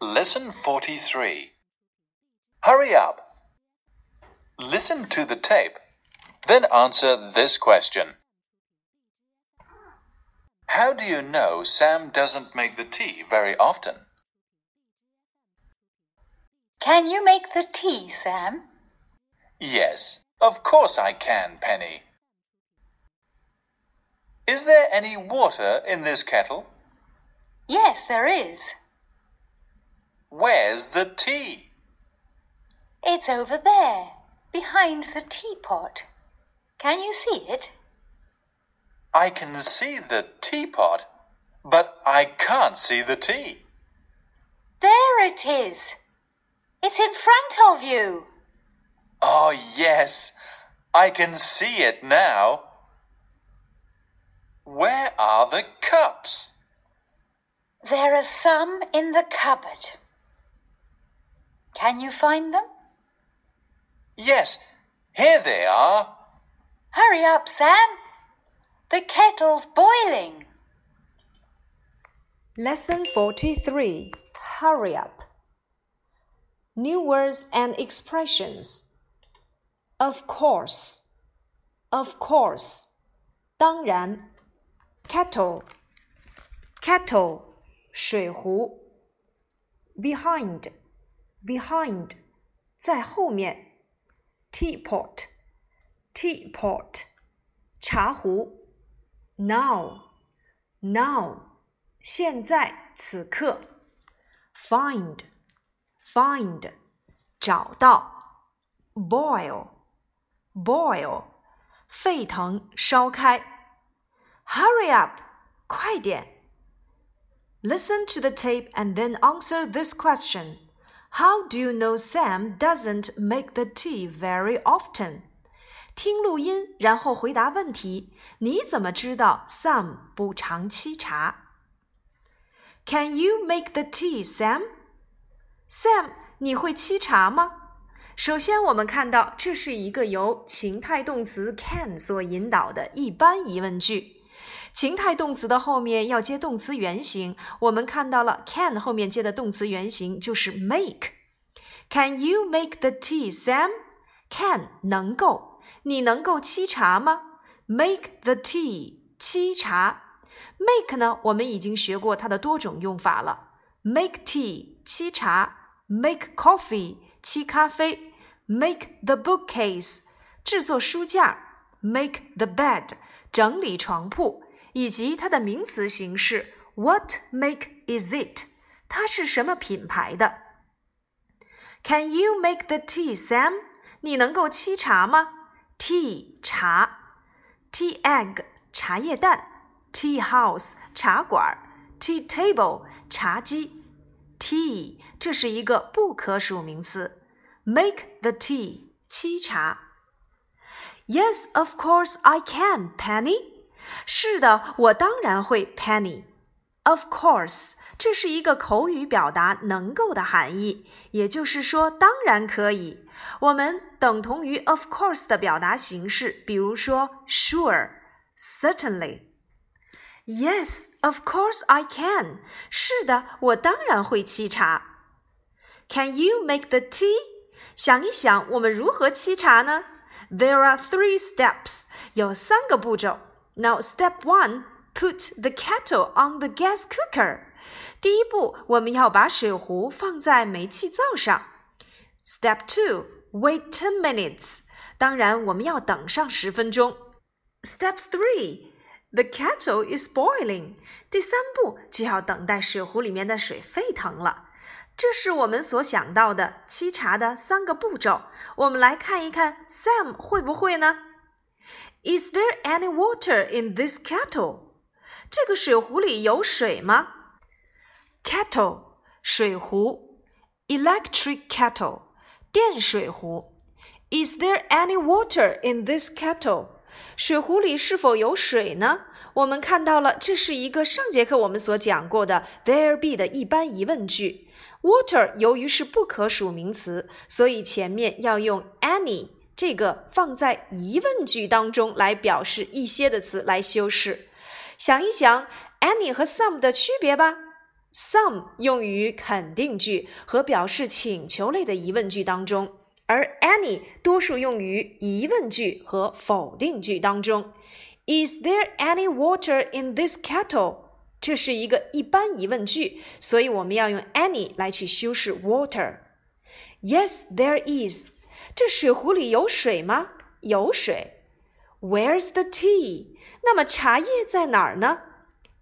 Lesson 43. Hurry up. Listen to the tape, then answer this question. How do you know Sam doesn't make the tea very often? Can you make the tea, Sam? Yes, of course I can, Penny. Is there any water in this kettle? Yes, there is. Where's the tea? It's over there, behind the teapot. Can you see it? I can see the teapot, but I can't see the tea. There it is. It's in front of you. Oh, yes, I can see it now. Where are the cups? There are some in the cupboard. Can you find them? Yes, here they are. Hurry up, Sam. The kettle's boiling. Lesson 43 Hurry up. New words and expressions. Of course. Of course. 当然。Kettle. Kettle. 水壶。Behind. Behind. 在后面。Teapot. Teapot. 茶壶。now, now，现在此刻。find, find，找到。boil, boil，沸腾烧开。hurry up，快点。Listen to the tape and then answer this question. How do you know Sam doesn't make the tea very often? 听录音，然后回答问题。你怎么知道 Sam 不常沏茶？Can you make the tea, Sam? Sam，你会沏茶吗？首先，我们看到这是一个由情态动词 can 所引导的一般疑问句。 情态动词的后面要接动词原形，我们看到了 can 后面接的动词原形就是 make。Can you make the tea, Sam? Can 能够。你能够沏茶吗？Make the tea，沏茶。Make 呢？我们已经学过它的多种用法了。Make tea，沏茶；Make coffee，沏咖啡；Make the bookcase，制作书架；Make the bed，整理床铺。以及它的名词形式：What make is it？它是什么品牌的？Can you make the tea, Sam？你能够沏茶吗？Tea 茶，Tea egg 茶叶蛋，Tea house 茶馆，Tea table 茶几，Tea 这是一个不可数名词。Make the tea 沏茶。 Yes, of course I can, Penny。是的，我当然会，Penny。Of course，这是一个口语表达能够的含义，也就是说，当然可以。我们等同于 of course 的表达形式，比如说 sure、certainly。Yes, of course I can。是的，我当然会沏茶。Can you make the tea？想一想，我们如何沏茶呢 ？There are three steps。有三个步骤。Now, step one。Put the kettle on the gas cooker。第一步，我们要把水壶放在煤气灶上。Step two, wait ten minutes。当然，我们要等上十分钟。Step three, the kettle is boiling。第三步就要等待水壶里面的水沸腾了。 这是我们所想到的沏茶的三个步骤。我们来看一看，Sam 会不会呢？Is there any water in this kettle？这个水壶里有水吗？Kettle 水壶，electric kettle 电水壶。Is there any water in this kettle？水壶里是否有水呢？我们看到了，这是一个上节课我们所讲过的 there be 的一般疑问句。 Water 由于是不可数名词，所以前面要用 any 这个放在疑问句当中来表示一些的词来修饰。想一想，any 和 some 的区别吧。Some 用于肯定句和表示请求类的疑问句当中，而 any 多数用于疑问句和否定句当中。Is there any water in this kettle？这是一个一般疑问句，所以我们要用 any 来去修饰 water。Yes, there is。这水壶里有水吗？有水。Where's the tea？那么茶叶在哪儿呢？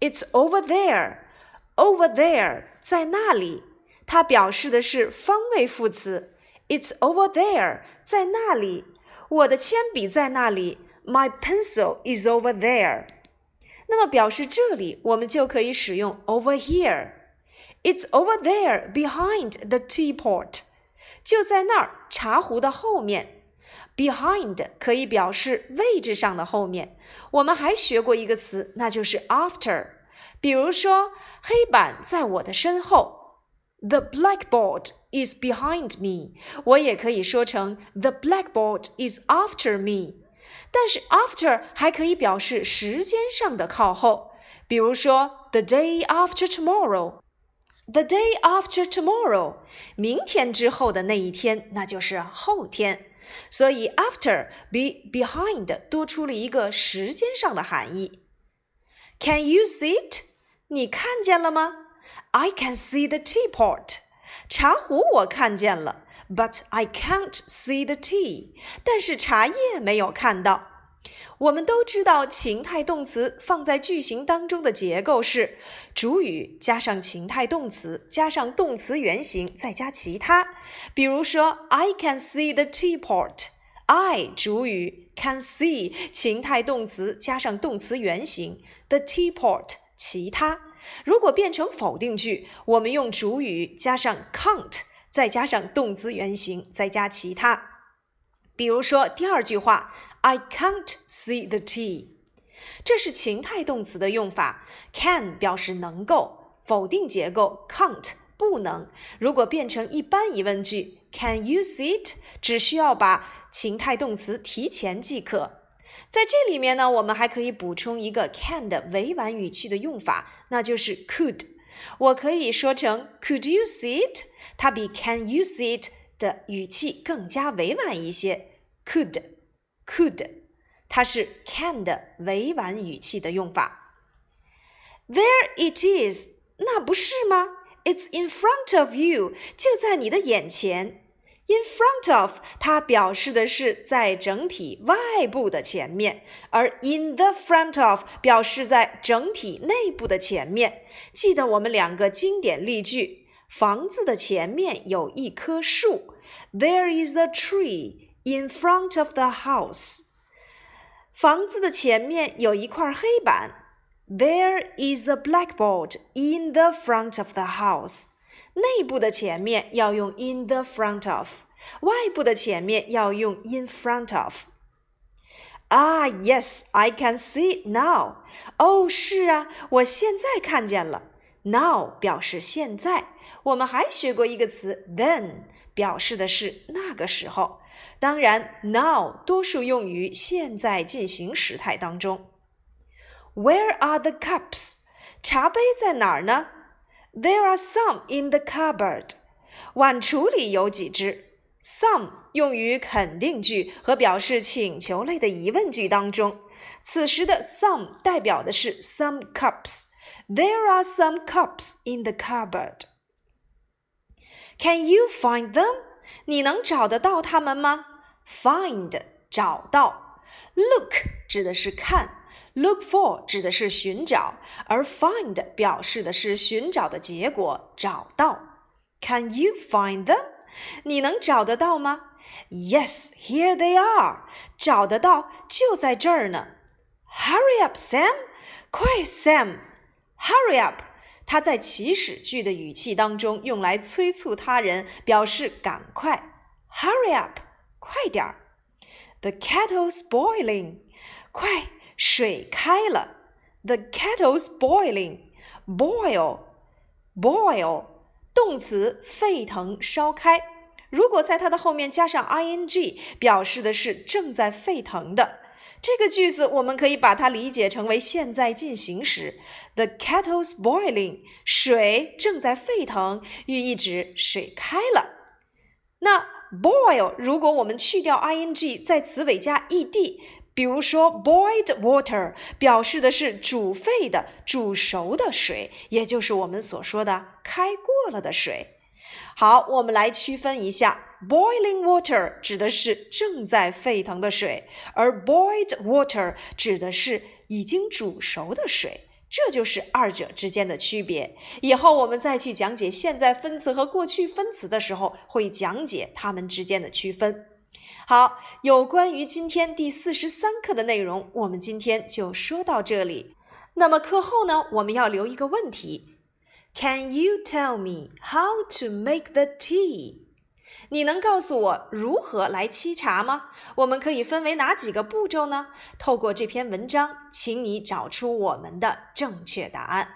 It's over there。Over there，在那里，它表示的是方位副词。It's over there，在那里。我的铅笔在那里。My pencil is over there。 那么表示这里，我们就可以使用 over here。It's over there behind the teapot。就在那儿，茶壶的后面。Behind 可以表示位置上的后面。我们还学过一个词，那就是 after。比如说，黑板在我的身后，The blackboard is behind me。我也可以说成 The blackboard is after me。但是 after 还可以表示时间上的靠后，比如说 The day after tomorrow。The day after tomorrow，明天之后的那一天，那就是后天。所以 after 比 behind 多出了一个时间上的含义。Can you see it？你看见了吗？I can see the teapot，茶壶我看见了，but I can't see the tea，但是茶叶没有看到。我们都知道情态动词放在句型当中的结构是主语加上情态动词加上动词原形再加其他。比如说，I can see the teapot，I 主语 can see 情态动词加上动词原形 the teapot。其他，如果变成否定句，我们用主语加上 can't，再加上动词原形，再加其他。比如说第二句话，I can't see the tea，这是情态动词的用法。can 表示能够，否定结构，can't 不能。如果变成一般疑问句，Can you see it？只需要把情态动词提前即可。在这里面呢，我们还可以补充一个 can 的委婉语气的用法，那就是 could。我可以说成 Could you see it？它比 Can you see it 的语气更加委婉一些。Could，could，它是 can 的委婉语气的用法。There it is，那不是吗？It's in front of you，就在你的眼前。In front of，它表示的是在整体外部的前面，而 in the front of 表示在整体内部的前面。记得我们两个经典例句：房子的前面有一棵树，There is a tree in front of the house。房子的前面有一块黑板，There is a blackboard in the front of the house。 内部的前面要用 in the front of，外部的前面要用 in front of。啊，Yes, I can see now。哦，是啊，我现在看见了。Now 表示现在。我们还学过一个词 then，表示的是那个时候。当然，now 多数用于现在进行时态当中。Where are the cups？茶杯在哪儿呢 ？There are some in the cupboard。碗橱里有几只。Some 用于肯定句和表示请求类的疑问句当中。此时的 some 代表的是 some cups。There are some cups in the cupboard。Can you find them？你能找得到它们吗？Find 找到。Look 指的是看。 Look for 指的是寻找，而 find 表示的是寻找的结果，找到。Can you find them？你能找得到吗？Yes, here they are。找得到，就在这儿呢。Hurry up, Sam！快，Sam！Hurry up！它在祈使句的语气当中用来催促他人，表示赶快。Hurry up！快点儿。The kettle's boiling！快！ 水开了，the kettle's boiling. Boil, boil，动词沸腾、烧开。如果在它的后面加上 ing，表示的是正在沸腾的。这个句子我们可以把它理解成为现在进行时。The kettle's boiling，水正在沸腾，寓意指水开了。那 boil，如果我们去掉 ing，在词尾加 ed，比如说 boiled water，表示的是煮沸的、煮熟的水，也就是我们所说的开过了的水。好，我们来区分一下，boiling water 指的是正在沸腾的水，而 boiled water 指的是已经煮熟的水。这就是二者之间的区别。以后我们再去讲解现在分词和过去分词的时候，会讲解它们之间的区分。好，有关于今天第四十三课的内容，我们今天就说到这里。那么课后呢，我们要留一个问题：Can you tell me how to make the tea？你能告诉我如何来沏茶吗？我们可以分为哪几个步骤呢？透过这篇文章，请你找出我们的正确答案。